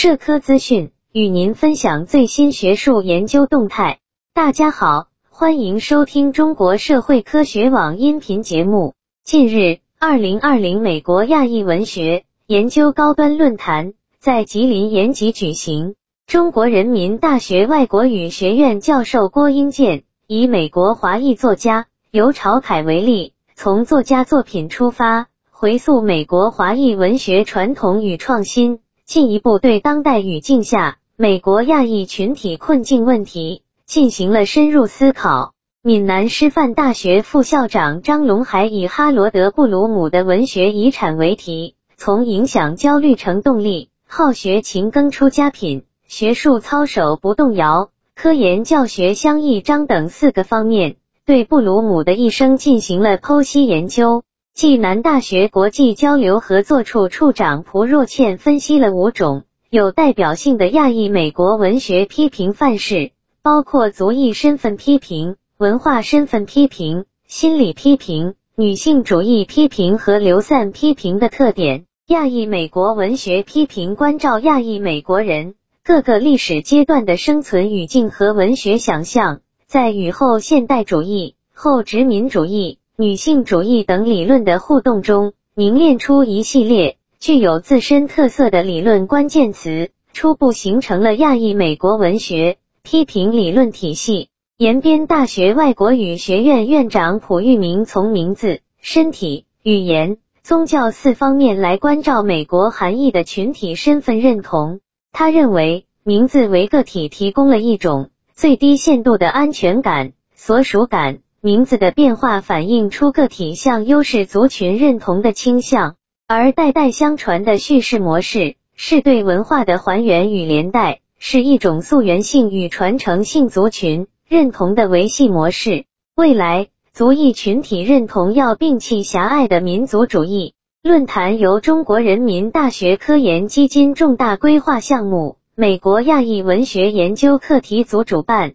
社科资讯，与您分享最新学术研究动态。大家好，欢迎收听中国社会科学网音频节目。近日，二零二零美国亚裔文学研究高端论坛在吉林延吉举行。中国人民大学外国语学院教授郭英健以美国华裔作家尤朝凯为例，从作家作品出发。回溯美国华裔文学传统与创新，进一步对当代语境下美国亚裔群体困境问题进行了深入思考。闽南师范大学副校长张龙海以哈罗德·布鲁姆的文学遗产为题，从影响焦虑成动力、好学勤耕出佳品、学术操守不动摇、科研教学相益彰等四个方面，对布鲁姆的一生进行了剖析研究。暨南大学国际交流合作处处长蒲若倩分析了五种有代表性的亚裔美国文学批评范式，包括族裔身份批评、文化身份批评、心理批评、女性主义批评和流散批评的特点。亚裔美国文学批评关照亚裔美国人各个历史阶段的生存语境和文学想象，在雨后现代主义、后殖民主义。女性主义等理论的互动中，凝练出一系列具有自身特色的理论关键词，初步形成了亚裔美国文学批评理论体系。延边大学外国语学院院长蒲玉明从名字、身体、语言、宗教四方面来关照美国含义的群体身份认同。他认为，名字为个体提供了一种最低限度的安全感、所属感。名字的变化反映出个体向优势族群认同的倾向，而代代相传的叙事模式是对文化的还原与连带，是一种溯源性与传承性族群认同的维系模式。未来，族裔群体认同要摒弃狭隘的民族主义。论坛由中国人民大学科研基金重大规划项目美国亚裔文学研究课题组主办。